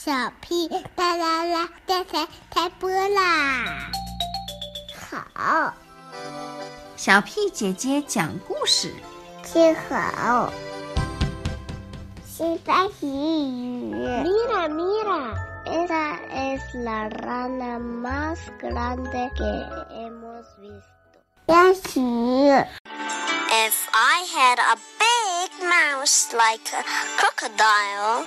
小屁哒啦啦，电台开播啦！好，小屁姐姐讲故事。听好，西班牙语。Mira, mira, esa es la rana más grande que hemos visto. 练习。If I had a big mouse like a crocodile.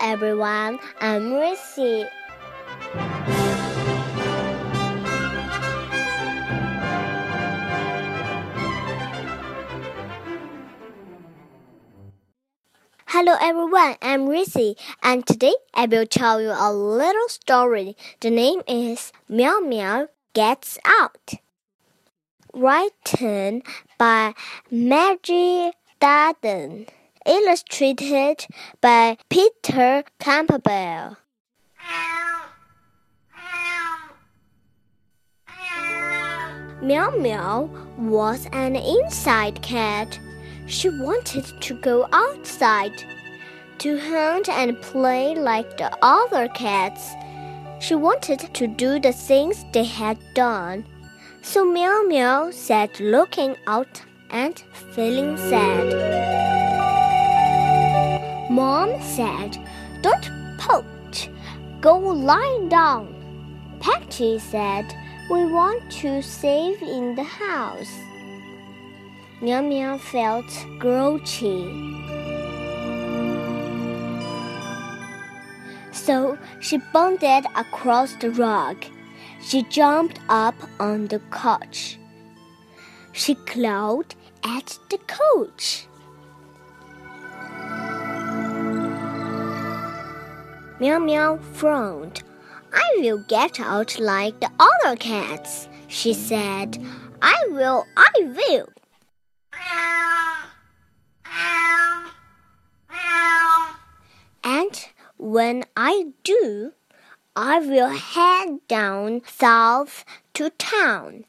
Everyone, I'm Rissy. Hello everyone, I'm Rissy, and today I will tell you a little story. The name is Meow Meow Gets Out. Written by Maggie Darden illustrated by Peter Campbell. Meow Meow was an inside cat. She wanted to go outside to hunt and play like the other cats. She wanted to do the things they had done. So Meow Meow sat looking out and feeling sad. Mom said, Don't pout, go lie down. Patty said, We want to save in the house. Meow Meow felt grouchy. So she bounded across the rug. She jumped up on the couch. She clawed at the couch. Meow Meow frowned. I will get out like the other cats, she said. I will, I will. And when I do, I will head down south to town.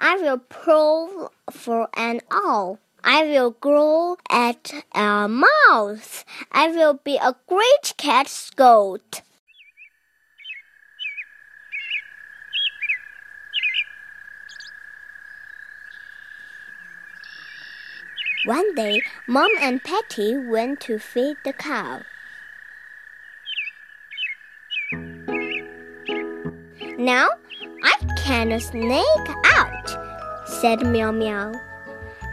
I will prowl for an owl. I will grow at a mouse. I will be a great cat scout. One day, Mom and Patty went to feed the cow. Now I can sneak out, said Meow Meow.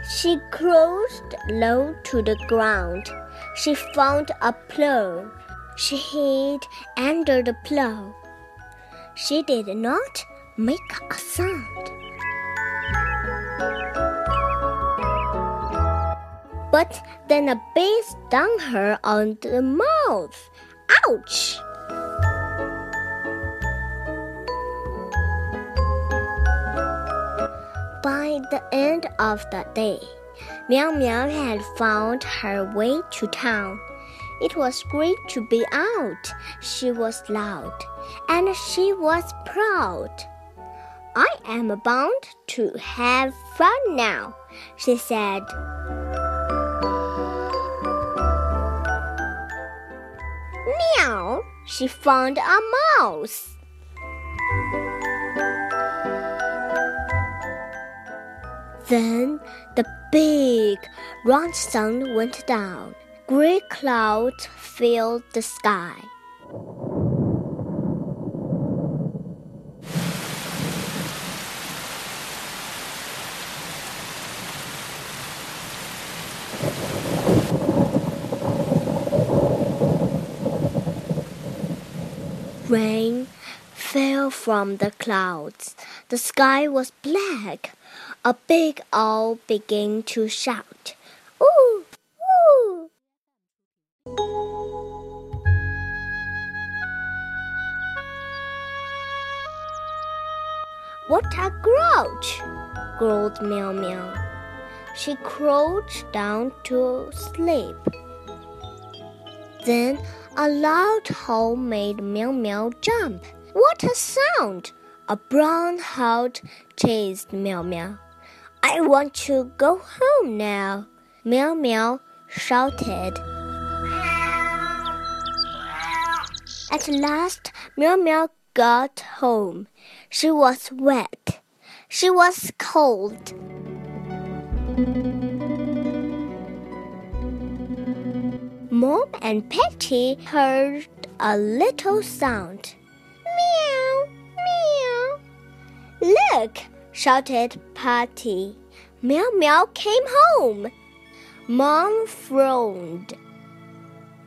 She crouched low to the ground. She found a plough. She hid under the plough. She did not make a sound. But then a bee stung her on the mouth. Ouch! By the end of the day, Meow Meow had found her way to town. It was great to be out. She was loud, and she was proud. I am bound to have fun now, she said. Meow, she found a mouse. Then the big round sun went down. Gray clouds filled the sky. Rain fell from the clouds. The sky was black. A big owl began to shout, Ooh! Ooh! What a grouch! growled Meow Meow. She crouched down to sleep. Then a loud howl made Meow Meow jump. What a sound! A brown hound chased Meow Meow. I want to go home now, Meow Meow shouted. At last, Meow Meow got home. She was wet. She was cold. Mom and Patty heard a little sound. Meow, meow. Look, shouted Patty. Meow Meow came home. Mom frowned.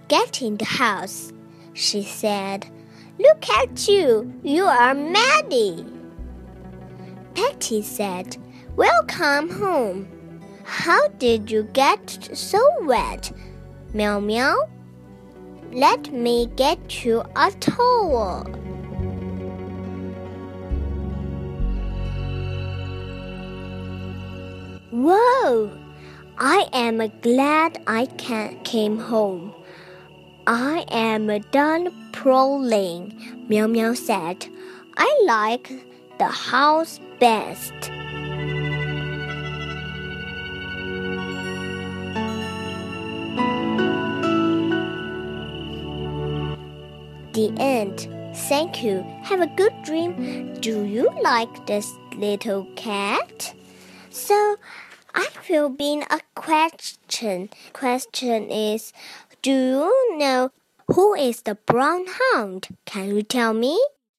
Get in the house, she said. Look at you. You are Maddie. Patty said, Welcome home. How did you get so wet? Meow meow. Let me get you a towel. Whoa! I am glad I can came home. I am done prowling, Meow Meow said. I like the house best. The end. Thank you. Have a good dream. Do you like this little cat? So, I will be a question. Question is, do you know who is the brown hound? Can you tell me?